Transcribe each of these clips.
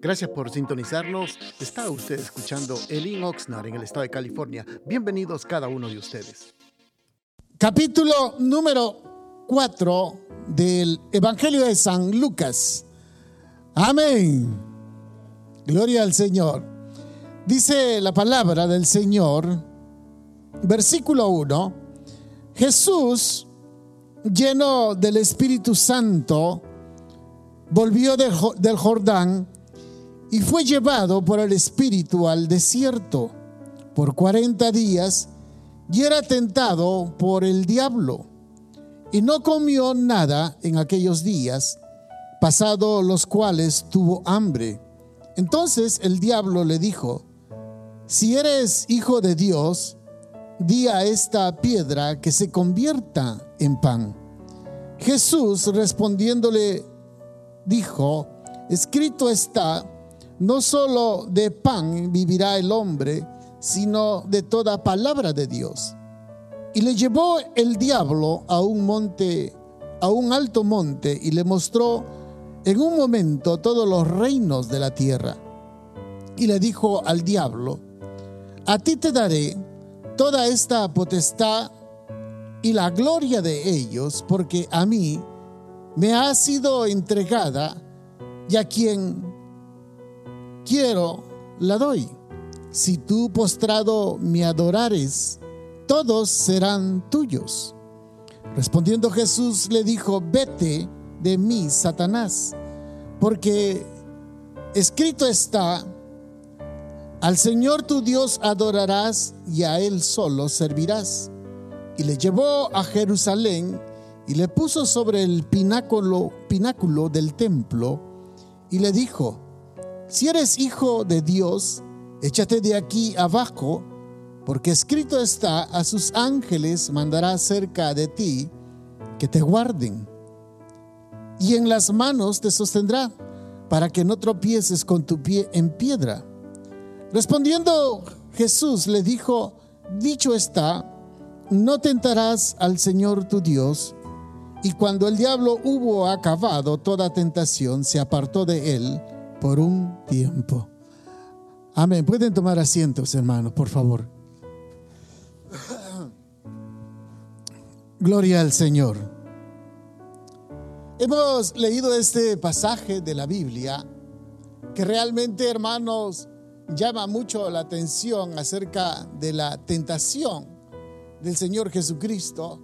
Gracias por sintonizarnos. Está usted escuchando Elin Oxnard en el estado de California. Bienvenidos cada uno de ustedes. Capítulo número 4 del Evangelio de San Lucas. Amén. Gloria al Señor. Dice la palabra del Señor, versículo 1, Jesús, lleno del Espíritu Santo, volvió del Jordán y fue llevado por el Espíritu al desierto por cuarenta días y era tentado por el diablo. Y no comió nada en aquellos días, pasado los cuales tuvo hambre. Entonces el diablo le dijo, si eres hijo de Dios, di a esta piedra que se convierta en pan. Jesús respondiéndole dijo, escrito está, no solo de pan vivirá el hombre, sino de toda palabra de Dios. Y le llevó el diablo a un monte, a un alto monte, y le mostró en un momento todos los reinos de la tierra. Y le dijo al diablo, a ti te daré toda esta potestad y la gloria de ellos, porque a mí me ha sido entregada y a quien quiero la doy. Si tú postrado me adorares, todos serán tuyos. Respondiendo Jesús le dijo, vete de mí, Satanás, porque escrito está, al Señor tu Dios adorarás y a Él solo servirás. Y le llevó a Jerusalén y le puso sobre el pináculo, del templo y le dijo, si eres hijo de Dios, échate de aquí abajo, porque escrito está, a sus ángeles mandará cerca de ti que te guarden, y en las manos te sostendrá, para que no tropieces con tu pie en piedra. Respondiendo Jesús le dijo, dicho está, no tentarás al Señor tu Dios. Y cuando el diablo hubo acabado toda tentación, se apartó de él por un tiempo. Amén. Pueden tomar asientos, hermanos, por favor. Gloria al Señor. Hemos leído este pasaje de la Biblia que realmente, hermanos, llama mucho la atención acerca de la tentación del Señor Jesucristo.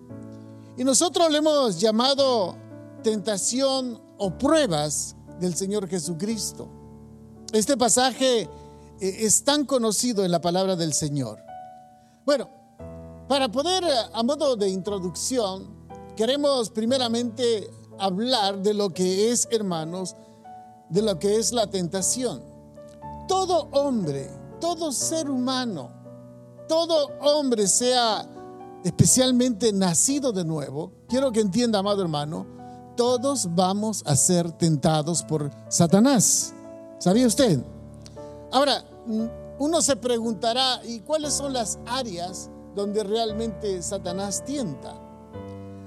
Y nosotros le hemos llamado tentación o pruebas del Señor Jesucristo. Este pasaje eh, es tan conocido en la palabra del Señor. Bueno, para poder, eh, a modo de introducción, queremos primeramente hablar de lo que es, hermanos, de lo que es la tentación. Todo hombre, todo ser humano, todo hombre sea especialmente nacido de nuevo, quiero que entienda, amado hermano, todos vamos a ser tentados por Satanás. ¿Sabía usted? Ahora, uno se preguntará, ¿y cuáles son las áreas donde realmente Satanás tienta?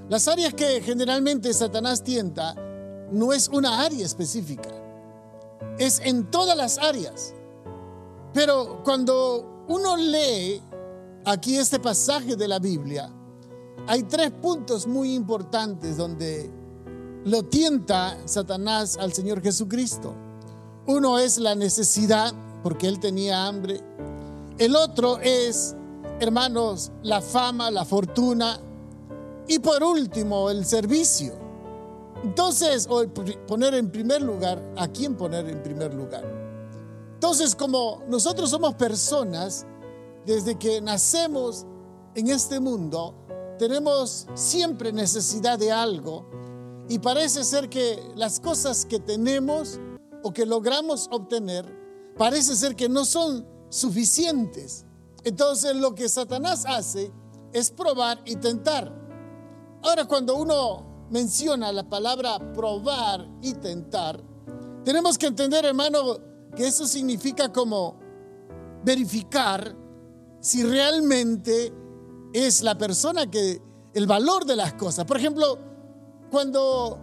Las áreas que generalmente Satanás tienta no es una área específica, es en todas las áreas. Pero cuando uno lee aquí este pasaje de la Biblia, hay tres puntos muy importantes donde lo tienta Satanás al Señor Jesucristo. Uno es la necesidad, porque él tenía hambre. El otro es, hermanos, la fama, la fortuna. Y por último, el servicio. Entonces, o poner en primer lugar, ¿a quién poner en primer lugar? Entonces, como nosotros somos personas desde que nacemos en este mundo, tenemos siempre necesidad de algo y parece ser que las cosas que tenemos o que logramos obtener, parece ser que no son suficientes. Entonces lo que Satanás hace es probar y tentar. Ahora cuando uno menciona la palabra probar y tentar, tenemos que entender, hermano, que eso significa como verificar si realmente es la persona que el valor de las cosas. Por ejemplo, cuando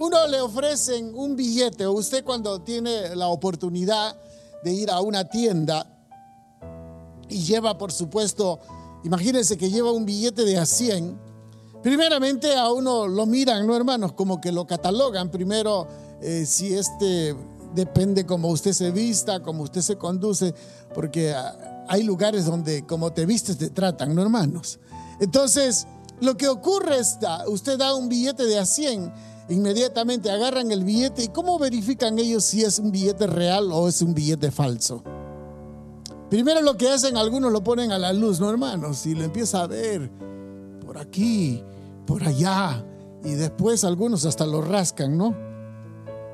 uno le ofrecen un billete o usted cuando tiene la oportunidad de ir a una tienda y lleva, por supuesto, imagínense que lleva un billete de a 100, primeramente a uno lo miran, ¿no, hermanos? Como que lo catalogan primero eh, si este depende como usted se vista, como usted se conduce, porque hay lugares donde como te vistes te tratan, ¿no, hermanos? Entonces, lo que ocurre es, usted da un billete de a 100, inmediatamente agarran el billete y ¿cómo verifican ellos si es un billete real o es un billete falso? Primero lo que hacen, algunos lo ponen a la luz, ¿no, hermanos? Y lo empieza a ver por aquí, por allá, y después algunos hasta lo rascan, ¿no?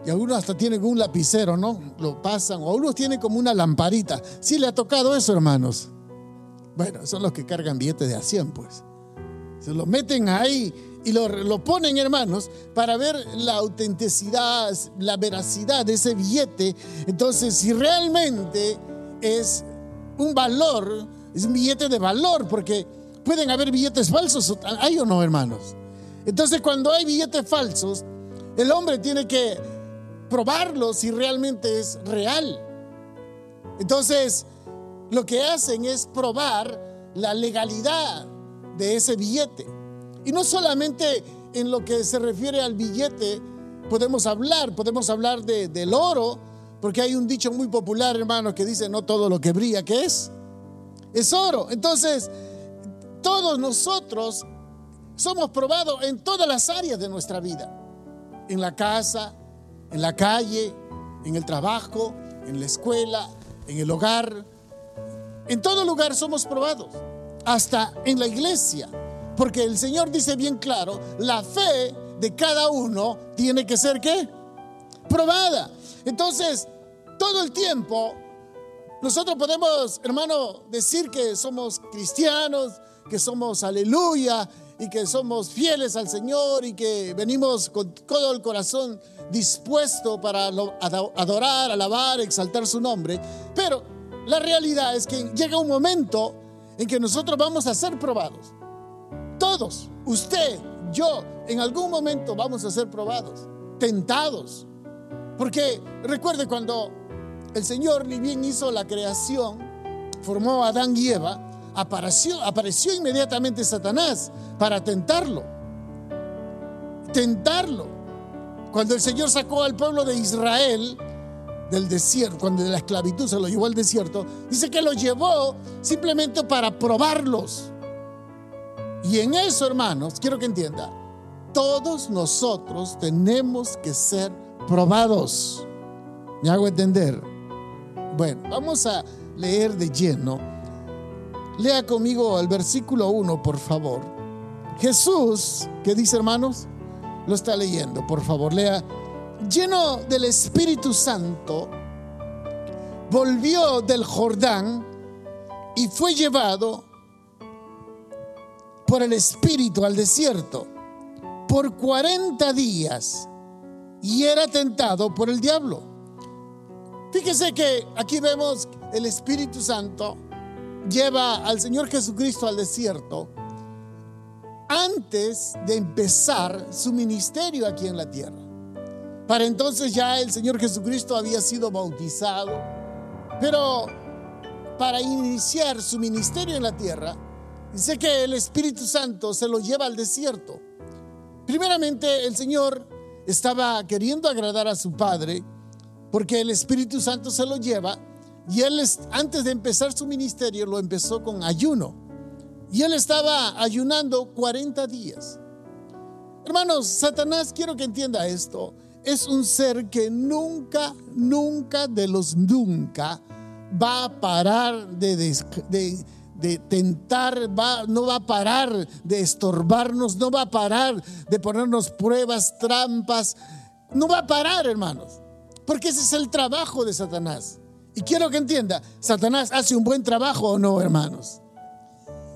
Y algunos hasta tienen un lapicero, ¿no? Lo pasan, o algunos tienen como una lamparita. ¿Sí le ha tocado eso, hermanos? Bueno, son los que cargan billetes de a 100, pues. Se lo meten ahí y lo, lo, ponen, hermanos, para ver la autenticidad, la veracidad de ese billete. Entonces, si realmente es un valor, es un billete de valor, porque pueden haber billetes falsos, ¿hay o no, hermanos? Entonces, cuando hay billetes falsos, el hombre tiene que probarlo si realmente es real. Entonces, lo que hacen es probar la legalidad de ese billete. Y no solamente en lo que se refiere al billete podemos hablar, podemos hablar de, del oro, porque hay un dicho muy popular, hermano, que dice, no todo lo que brilla, ¿qué es? Es oro. Entonces, todos nosotros somos probados en todas las áreas de nuestra vida. En la casa, en la calle, en el trabajo, en la escuela, en el hogar. En todo lugar somos probados, hasta en la iglesia, porque el Señor dice bien claro, la fe de cada uno tiene que ser qué? Probada. Entonces, todo el tiempo, nosotros podemos, hermano, decir que somos cristianos, que somos aleluya y que somos fieles al Señor y que venimos con todo el corazón dispuesto para adorar, alabar, exaltar su nombre. Pero la realidad es que llega un momento en que nosotros vamos a ser probados. Todos, usted, yo, en algún momento vamos a ser probados, tentados. Porque recuerde cuando el Señor ni bien hizo la creación, formó a Adán y Eva, apareció, apareció inmediatamente Satanás para tentarlo. Tentarlo. Cuando el Señor sacó al pueblo de Israel del desierto, cuando de la esclavitud se lo llevó al desierto, dice que lo llevó simplemente para probarlos. Y en eso, hermanos, quiero que entienda, todos nosotros tenemos que ser probados. ¿Me hago entender? Bueno, vamos a leer de lleno. Lea conmigo el versículo 1, por favor. Jesús, ¿qué dice hermanos? lo está leyendo, por favor, lea. Lleno del Espíritu Santo, volvió del Jordán y fue llevado por el Espíritu al desierto por 40 días y era tentado por el diablo. Fíjese que aquí vemos el Espíritu Santo lleva al Señor Jesucristo al desierto antes de empezar su ministerio aquí en la tierra. Para entonces ya el Señor Jesucristo había sido bautizado, pero para iniciar su ministerio en la tierra, dice que el Espíritu Santo se lo lleva al desierto. Primeramente el Señor estaba queriendo agradar a su Padre, porque el Espíritu Santo se lo lleva, y él antes de empezar su ministerio lo empezó con ayuno. Y él estaba ayunando 40 días. Hermanos, Satanás, quiero que entienda esto, es un ser que nunca, nunca de los nunca va a parar de, de, tentar, va, no va a parar de estorbarnos, no va a parar de ponernos pruebas, trampas, no va a parar, hermanos, porque ese es el trabajo de Satanás. Y quiero que entienda, Satanás hace un buen trabajo o no, hermanos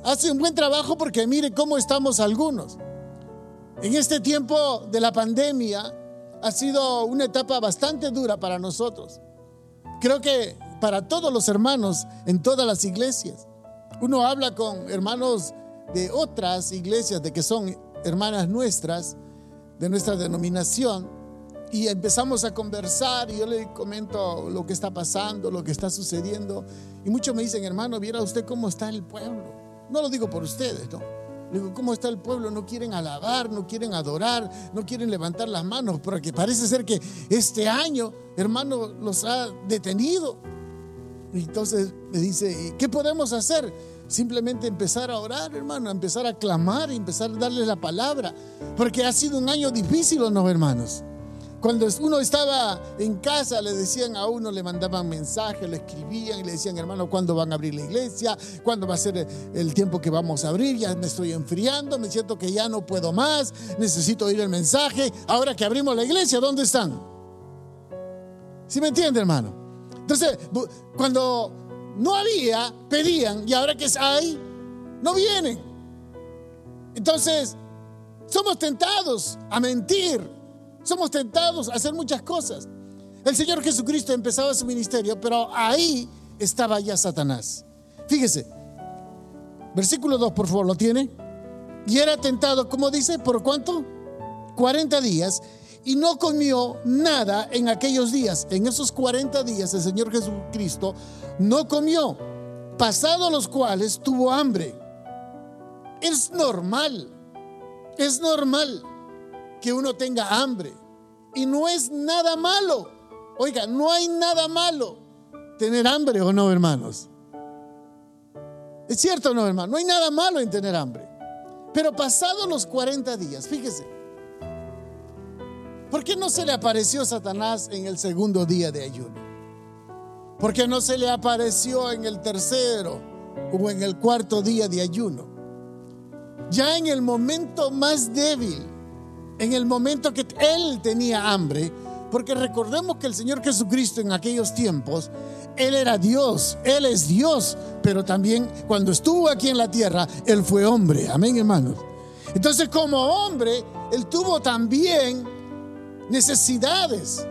hace un buen trabajo porque mire cómo estamos algunos. En este tiempo de la pandemia ha sido una etapa bastante dura para nosotros. Creo que para todos los hermanos en todas las iglesias. Uno habla con hermanos de otras iglesias, de que son hermanas nuestras, de nuestra denominación, y empezamos a conversar y yo le comento lo que está pasando, lo que está sucediendo. Y muchos me dicen, hermano, viera usted cómo está el pueblo. No lo digo por ustedes, ¿no? digo, ¿cómo está el pueblo? No quieren alabar, no quieren adorar, no quieren levantar las manos, porque parece ser que este año, hermano, los ha detenido. entonces me dice, ¿qué podemos hacer? Simplemente empezar a orar, hermano, empezar a clamar, empezar a darle la palabra, porque ha sido un año difícil, ¿no, hermanos? Cuando uno estaba en casa, le decían a uno, le mandaban mensajes, le escribían y le decían, hermano, ¿cuándo van a abrir la iglesia? ¿Cuándo va a ser el tiempo que vamos a abrir? Ya me estoy enfriando, me siento que ya no puedo más, necesito oír el mensaje. Ahora que abrimos la iglesia, ¿dónde están? ¿Sí me entiende, hermano? Entonces, cuando no había, pedían, y ahora que hay, no vienen. Entonces, somos tentados a mentir somos tentados a hacer muchas cosas. El Señor Jesucristo empezaba su ministerio, pero ahí estaba ya Satanás. Fíjese, versículo 2, por favor, ¿lo tiene? Y era tentado, como dice, ¿por cuánto? 40 días y no comió nada en aquellos días. En esos 40 días el Señor Jesucristo no comió, pasados los cuales tuvo hambre. Es normal, es normal que uno tenga hambre. Y no es nada malo. Oiga, no hay nada malo tener hambre o no, hermanos. Es cierto no, hermano. No hay nada malo en tener hambre. Pero pasados los 40 días, fíjese, ¿por qué no se le apareció Satanás en el segundo día de ayuno? ¿Por qué no se le apareció en el tercero o en el cuarto día de ayuno? Ya en el momento más débil en el momento que él tenía hambre, porque recordemos que el Señor Jesucristo en aquellos tiempos, Él era Dios, Él es Dios, pero también cuando estuvo aquí en la tierra, Él fue hombre, amén hermanos. Entonces como hombre, Él tuvo también necesidades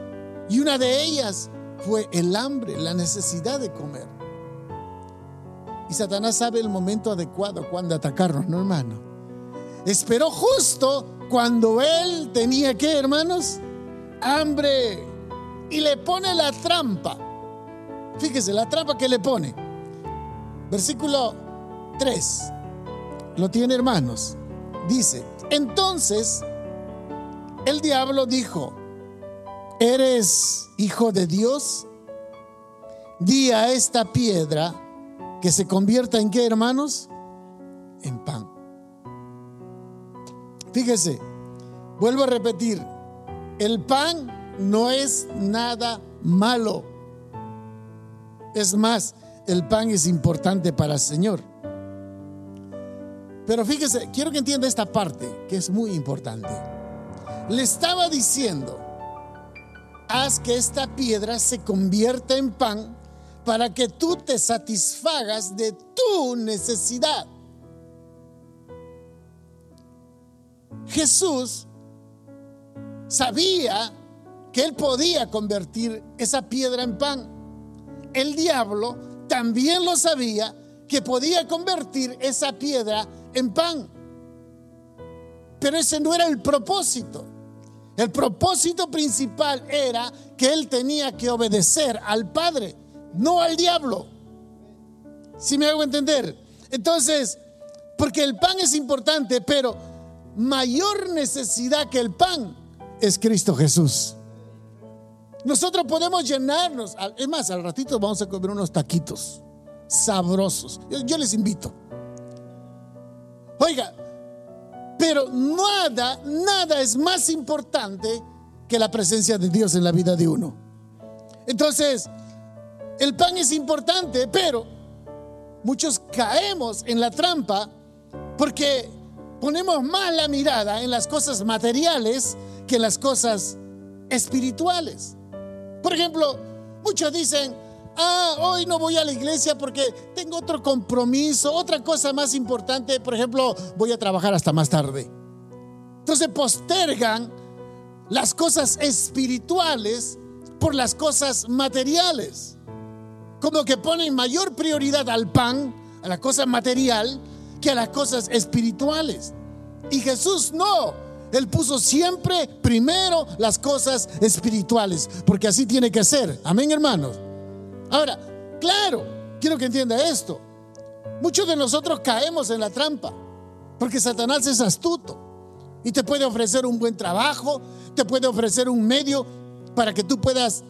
y una de ellas fue el hambre, la necesidad de comer. Y Satanás sabe el momento adecuado cuando atacarnos, ¿no hermano? Esperó justo cuando él tenía que, hermanos, hambre y le pone la trampa. Fíjese, la trampa que le pone. Versículo 3. Lo tiene, hermanos. Dice, entonces el diablo dijo, ¿eres hijo de Dios? Di a esta piedra que se convierta en qué, hermanos? En pan. Fíjese, vuelvo a repetir, el pan no es nada malo. Es más, el pan es importante para el Señor. Pero fíjese, quiero que entienda esta parte, que es muy importante. Le estaba diciendo, haz que esta piedra se convierta en pan para que tú te satisfagas de tu necesidad. Jesús sabía que él podía convertir esa piedra en pan. El diablo también lo sabía que podía convertir esa piedra en pan. Pero ese no era el propósito. El propósito principal era que él tenía que obedecer al Padre, no al diablo. Si me hago entender? Entonces, porque el pan es importante, pero mayor necesidad que el pan es Cristo Jesús. Nosotros podemos llenarnos, es más, al ratito vamos a comer unos taquitos sabrosos. Yo, les invito. Oiga, pero nada, nada es más importante que la presencia de Dios en la vida de uno. Entonces, el pan es importante, pero muchos caemos en la trampa porque ponemos más la mirada en las cosas materiales que en las cosas espirituales. Por ejemplo, muchos dicen, ah, hoy no voy a la iglesia porque tengo otro compromiso, otra cosa más importante, por ejemplo, voy a trabajar hasta más tarde. Entonces postergan las cosas espirituales por las cosas materiales. Como que ponen mayor prioridad al pan, a la cosa material, a las cosas espirituales. Y Jesús no. Él puso siempre primero las cosas espirituales, porque así tiene que ser. Amén, hermanos. Ahora, claro, quiero que entienda esto. Muchos de nosotros caemos en la trampa, porque Satanás es astuto y te puede ofrecer un buen trabajo, te puede ofrecer un medio para que tú puedas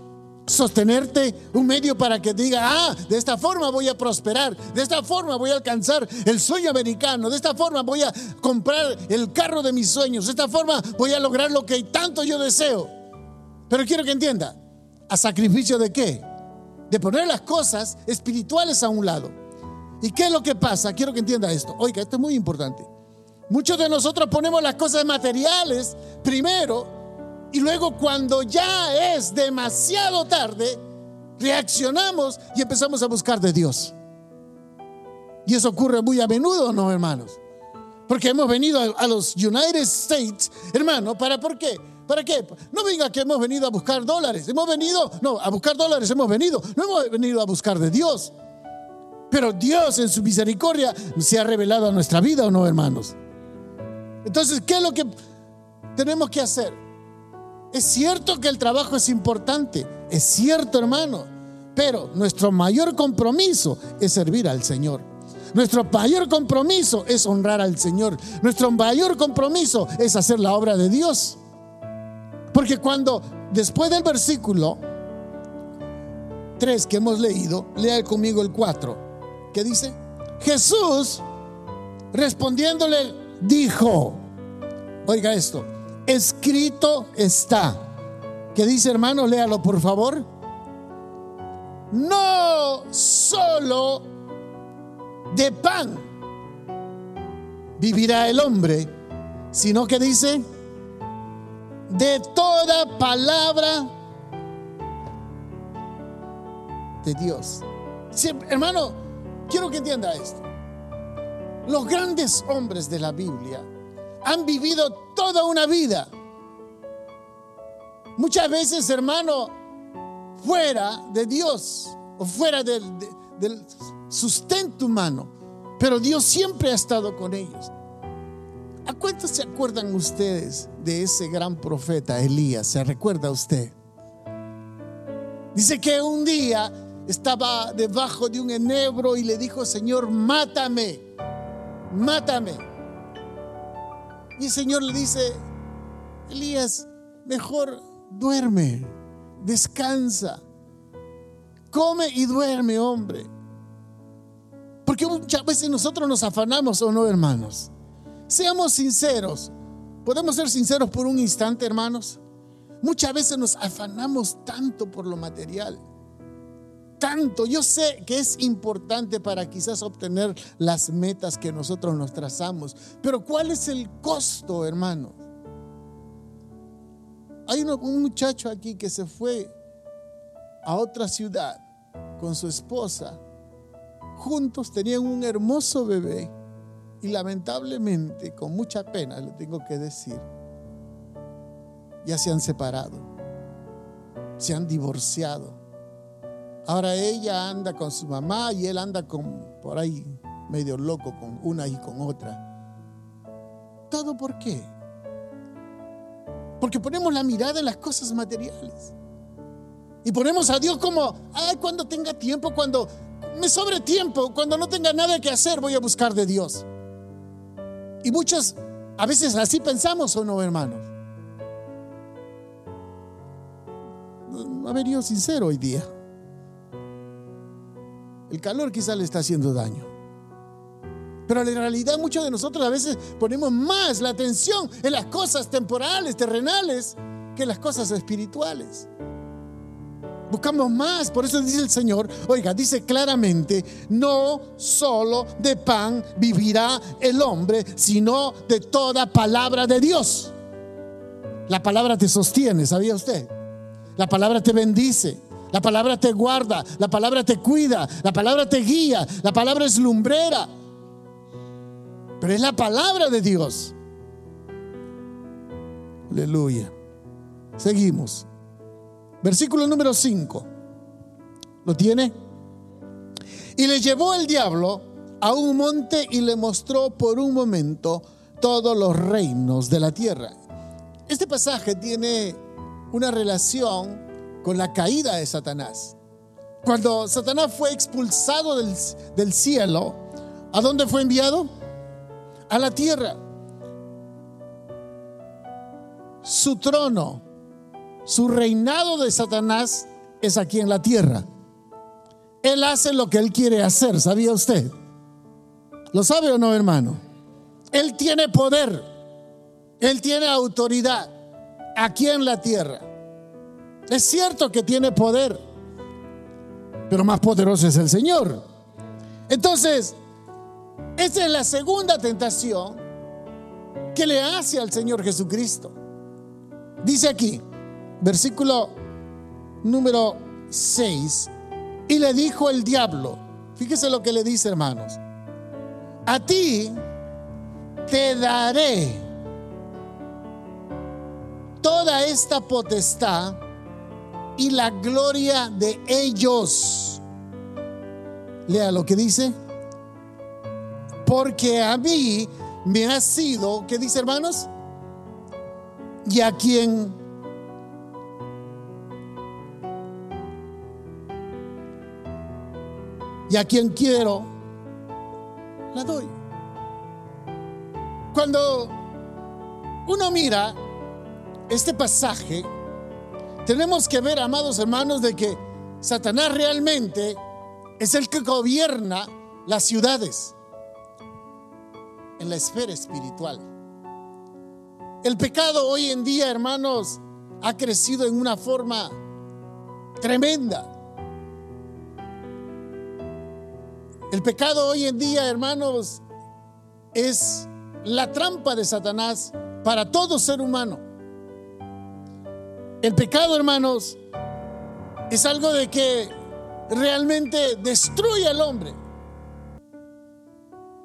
sostenerte, un medio para que diga, ah, de esta forma voy a prosperar, de esta forma voy a alcanzar el sueño americano, de esta forma voy a comprar el carro de mis sueños, de esta forma voy a lograr lo que tanto yo deseo. Pero quiero que entienda, ¿a sacrificio de qué? De poner las cosas espirituales a un lado. ¿Y qué es lo que pasa? Quiero que entienda esto. Oiga, esto es muy importante. Muchos de nosotros ponemos las cosas materiales primero y luego cuando ya es demasiado tarde, reaccionamos y empezamos a buscar de Dios. Y eso ocurre muy a menudo, ¿no, hermanos? Porque hemos venido a, los United States, hermano, ¿para por qué? ¿Para qué? No venga que hemos venido a buscar dólares. Hemos venido, no, a buscar dólares hemos venido. No hemos venido a buscar de Dios. Pero Dios en su misericordia se ha revelado a nuestra vida, ¿o no, hermanos? Entonces, ¿qué es lo que tenemos que hacer? Es cierto que el trabajo es importante, es cierto hermano, pero nuestro mayor compromiso es servir al Señor. Nuestro mayor compromiso es honrar al Señor. Nuestro mayor compromiso es hacer la obra de Dios. Porque cuando después del versículo 3 que hemos leído, lea conmigo el 4, que dice, Jesús respondiéndole dijo, oiga esto, escrito está. ¿Qué dice hermano? Léalo por favor. No solo de pan vivirá el hombre, sino que dice, de toda palabra de Dios. hermano, quiero que entienda esto. Los grandes hombres de la Biblia han vivido toda una vida. Muchas veces, hermano, fuera de Dios o fuera del, sustento humano, pero Dios siempre ha estado con ellos. ¿A cuántos se acuerdan ustedes de ese gran profeta Elías? ¿Se recuerda usted? Dice que un día estaba debajo de un enebro y le dijo, Señor, mátame, mátame. Y el Señor le dice, Elías, mejor duerme, descansa, come y duerme, hombre. Porque muchas veces nosotros nos afanamos o no, hermanos. Seamos sinceros. ¿Podemos ser sinceros por un instante, hermanos? Muchas veces nos afanamos tanto por lo material tanto. Yo sé que es importante para quizás obtener las metas que nosotros nos trazamos, pero ¿cuál es el costo, hermano? Hay un muchacho aquí que se fue a otra ciudad con su esposa. Juntos tenían un hermoso bebé y lamentablemente, con mucha pena, le tengo que decir, ya se han separado, se han divorciado Ahora ella anda con su mamá y él anda con, por ahí medio loco con una y con otra. ¿Todo por qué? Porque ponemos la mirada en las cosas materiales. Y ponemos a Dios como, ay, cuando tenga tiempo, cuando me sobre tiempo, cuando no tenga nada que hacer, voy a buscar de Dios. Y muchos, a veces así pensamos o no, hermanos. No ha venido sincero hoy día. El calor quizás le está haciendo daño. Pero en realidad muchos de nosotros a veces ponemos más la atención en las cosas temporales, terrenales, que en las cosas espirituales. Buscamos más, por eso dice el Señor, oiga, dice claramente, no solo de pan vivirá el hombre, sino de toda palabra de Dios. La palabra te sostiene, ¿sabía usted? La palabra te bendice. La palabra te guarda, la palabra te cuida, la palabra te guía, la palabra es lumbrera. Pero es la palabra de Dios. Aleluya. Seguimos. Versículo número 5. ¿Lo tiene? Y le llevó el diablo a un monte y le mostró por un momento todos los reinos de la tierra Este pasaje tiene una relación con la caída de Satanás. Cuando Satanás fue expulsado del, cielo, ¿a dónde fue enviado? A la tierra. Su trono, su reinado de Satanás es aquí en la tierra. Él hace lo que él quiere hacer, ¿sabía usted? ¿Lo sabe o no, hermano? Él tiene poder, él tiene autoridad aquí en la tierra. Es cierto que tiene poder, pero más poderoso es el Señor. Entonces, esta es la segunda tentación que le hace al Señor Jesucristo. Dice aquí, versículo número 6, y le dijo el diablo, fíjese lo que le dice hermanos, a ti te daré toda esta potestad y la gloria de ellos. Lea lo que dice. Porque a mí me ha sido, ¿qué dice hermanos? Y a quien y a quien quiero, la doy. Cuando uno mira este pasaje, tenemos que ver, amados hermanos, de que Satanás realmente es el que gobierna las ciudades en la esfera espiritual. El pecado hoy en día, hermanos, ha crecido en una forma tremenda. El pecado hoy en día, hermanos, es la trampa de Satanás para todo ser humano. El pecado, hermanos, es algo de que realmente destruye al hombre.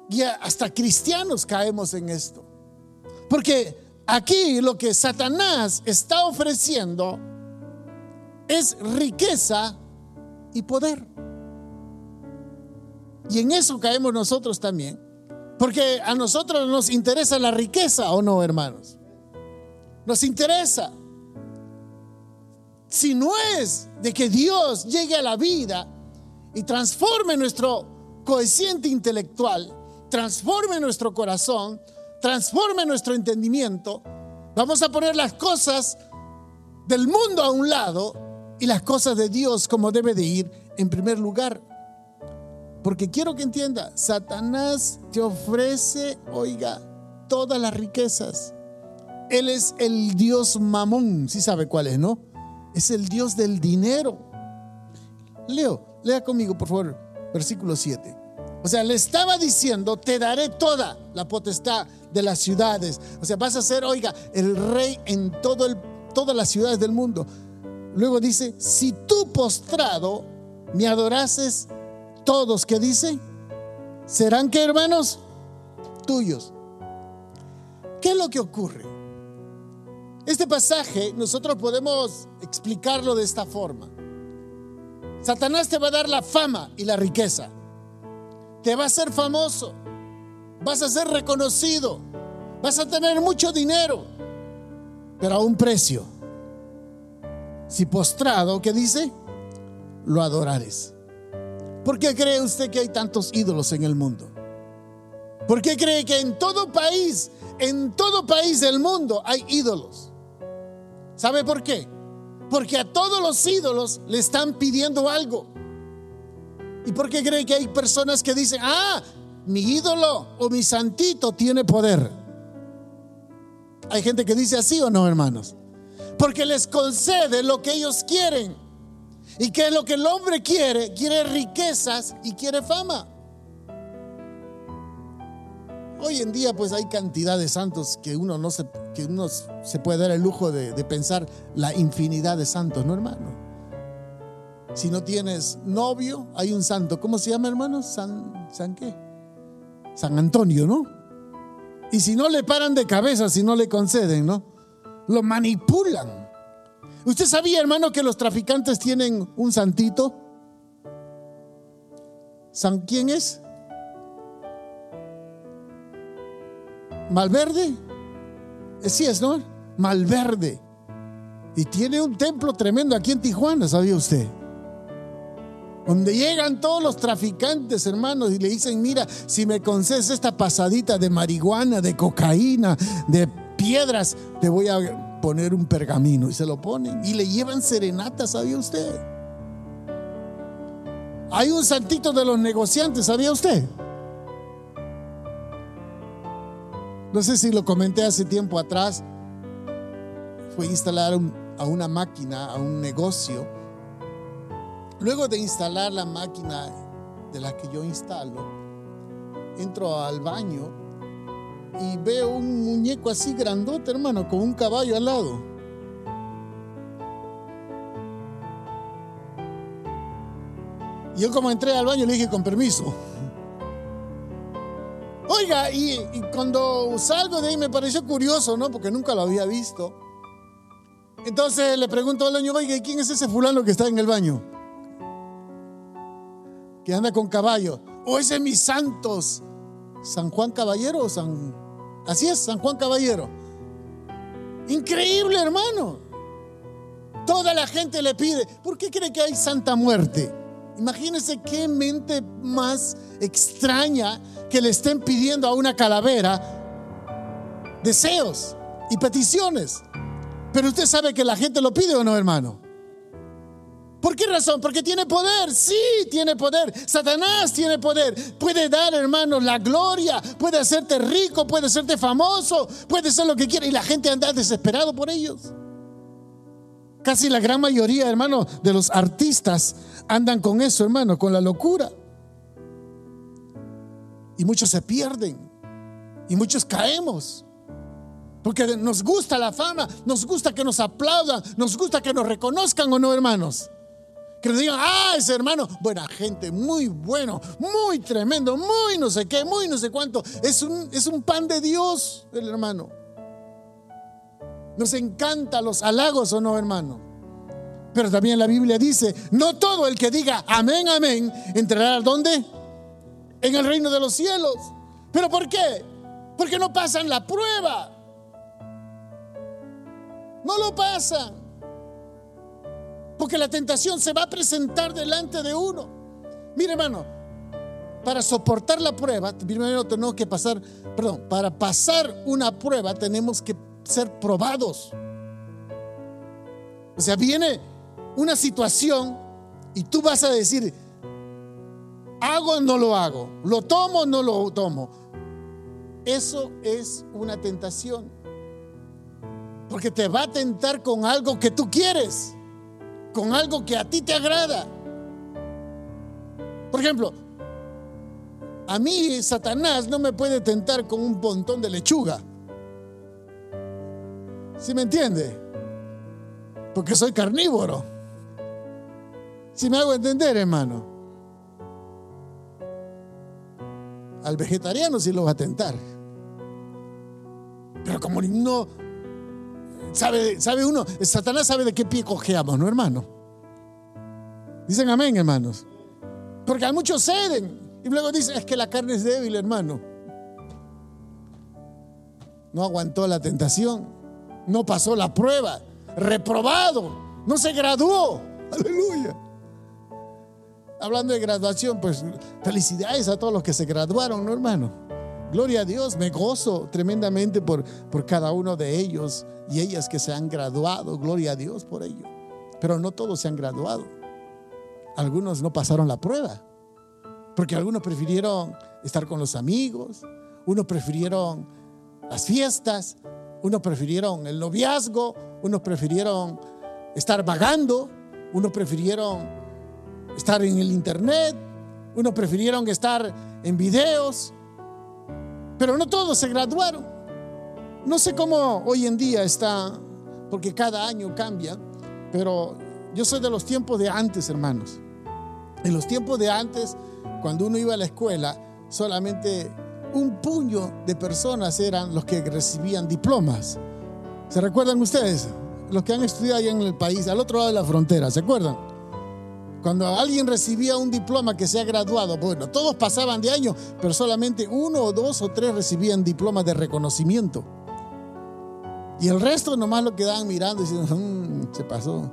Y hasta cristianos caemos en esto. Porque aquí lo que Satanás está ofreciendo es riqueza y poder. Y en eso caemos nosotros también. Porque a nosotros nos interesa la riqueza o no, hermanos. Nos interesa. Si no es de que Dios llegue a la vida y transforme nuestro coeficiente intelectual, transforme nuestro corazón, transforme nuestro entendimiento, vamos a poner las cosas del mundo a un lado y las cosas de Dios como debe de ir en primer lugar. Porque quiero que entienda, Satanás te ofrece, oiga, todas las riquezas. Él es el Dios mamón, si sabe cuál es, ¿no? Es el Dios del dinero. Leo, lea conmigo, por favor, versículo 7. O sea, le estaba diciendo, te daré toda la potestad de las ciudades. O sea, vas a ser, oiga, el rey en todo el, todas las ciudades del mundo. Luego dice, si tú postrado me adorases, todos que dice, serán que hermanos tuyos. ¿Qué es lo que ocurre? Este pasaje nosotros podemos explicarlo de esta forma. Satanás te va a dar la fama y la riqueza. Te va a hacer famoso. Vas a ser reconocido. Vas a tener mucho dinero. Pero a un precio. Si postrado, ¿qué dice? Lo adorares. ¿Por qué cree usted que hay tantos ídolos en el mundo? ¿Por qué cree que en todo país, en todo país del mundo hay ídolos? ¿Sabe por qué? Porque a todos los ídolos le están pidiendo algo. ¿Y por qué cree que hay personas que dicen, ah, mi ídolo o mi santito tiene poder? Hay gente que dice así o no, hermanos. Porque les concede lo que ellos quieren. ¿Y qué es lo que el hombre quiere? Quiere riquezas y quiere fama. Hoy en día pues hay cantidad de santos que uno no se, que uno se puede dar el lujo de, pensar la infinidad de santos, ¿no hermano? Si no tienes novio, hay un santo. ¿Cómo se llama hermano? San, ¿San qué? San Antonio, ¿no? Y si no le paran de cabeza, si no le conceden, ¿no? Lo manipulan. ¿Usted sabía, hermano, que los traficantes tienen un santito? ¿San quién es? ¿Malverde? Eh, sí es, ¿no? Malverde. Y tiene un templo tremendo aquí en Tijuana, ¿sabía usted? Donde llegan todos los traficantes, hermanos, y le dicen, mira, si me concedes esta pasadita de marihuana, de cocaína, de piedras, te voy a poner un pergamino. Y se lo ponen. Y le llevan serenata, ¿sabía usted? Hay un santito de los negociantes, ¿sabía usted? No sé si lo comenté hace tiempo atrás. Fue instalar a una máquina, a un negocio Luego de instalar la máquina de la que yo instalo, entro al baño y veo un muñeco así grandote, hermano, con un caballo al lado. Yo como entré al baño le dije con permiso. Oiga, y, y, cuando salgo de ahí me pareció curioso, ¿no? Porque nunca lo había visto. Entonces le pregunto al dueño, oiga, ¿y quién es ese fulano que está en el baño? que anda con caballo. O ese es mis santos. San Juan Caballero o San... Así es, San Juan Caballero. Increíble, hermano. Toda la gente le pide, ¿por qué cree que hay Santa Muerte? Imagínense qué mente más extraña que le estén pidiendo a una calavera deseos y peticiones. Pero usted sabe que la gente lo pide o no, hermano. ¿Por qué razón? Porque tiene poder. Sí, tiene poder. Satanás tiene poder. Puede dar, hermano, la gloria. Puede hacerte rico. Puede hacerte famoso. Puede ser lo que quiera. Y la gente anda desesperado por ellos. Casi la gran mayoría, hermano, de los artistas andan con eso, hermano, con la locura. Y muchos se pierden. Y muchos caemos. Porque nos gusta la fama, nos gusta que nos aplaudan, nos gusta que nos reconozcan o no, hermanos. Que nos digan, ah, ese hermano, buena gente, muy bueno, muy tremendo, muy no sé qué, muy no sé cuánto. Es un, es un pan de Dios, el hermano. Nos encanta los halagos o no, hermano. Pero también la Biblia dice, no todo el que diga amén, amén, entrará dónde? En el reino de los cielos. ¿Pero por qué? Porque no pasan la prueba. No lo pasan. Porque la tentación se va a presentar delante de uno. Mire, hermano, para soportar la prueba, primero tenemos que pasar, perdón, para pasar una prueba tenemos que ser probados. O sea, viene una situación y tú vas a decir, hago o no lo hago, lo tomo o no lo tomo. Eso es una tentación. Porque te va a tentar con algo que tú quieres con algo que a ti te agrada. Por ejemplo, a mí Satanás no me puede tentar con un montón de lechuga. ¿Sí me entiende? Porque soy carnívoro. Si me hago entender, hermano. Al vegetariano sí lo va a tentar. Pero como no, ¿Sabe, sabe uno? Satanás sabe de qué pie cojeamos, ¿no, hermano? Dicen amén, hermanos. Porque hay muchos ceden. Y luego dicen, es que la carne es débil, hermano. No aguantó la tentación. No pasó la prueba. Reprobado. No se graduó. Aleluya. Hablando de graduación, pues felicidades a todos los que se graduaron, ¿no, hermano? Gloria a Dios, me gozo tremendamente por, por cada uno de ellos y ellas que se han graduado, gloria a Dios por ello. Pero no todos se han graduado. Algunos no pasaron la prueba, porque algunos prefirieron estar con los amigos, unos prefirieron las fiestas, unos prefirieron el noviazgo, unos prefirieron estar vagando, unos prefirieron estar en el internet, unos prefirieron estar en videos, pero no todos se graduaron. No sé cómo hoy en día está, porque cada año cambia, pero yo soy de los tiempos de antes, hermanos. En los tiempos de antes, cuando uno iba a la escuela, solamente un puño de personas eran los que recibían diplomas. ¿Se recuerdan ustedes? Los que han estudiado allá en el país, al otro lado de la frontera, ¿se acuerdan? Cuando alguien recibía un diploma que se ha graduado, bueno, todos pasaban de año, pero solamente uno o dos o tres recibían diplomas de reconocimiento. Y el resto nomás lo quedaban mirando y diciendo, "Mm, se pasó.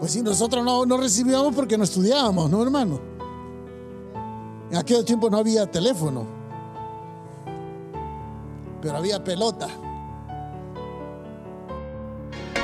Pues sí, nosotros no, no recibíamos porque no estudiábamos, ¿no, hermano? En aquel tiempo no había teléfono, pero había pelota.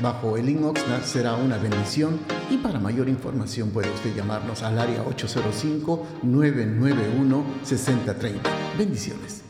bajo el link Oxnard será una bendición y para mayor información puede usted llamarnos al área 805-991-6030. Bendiciones.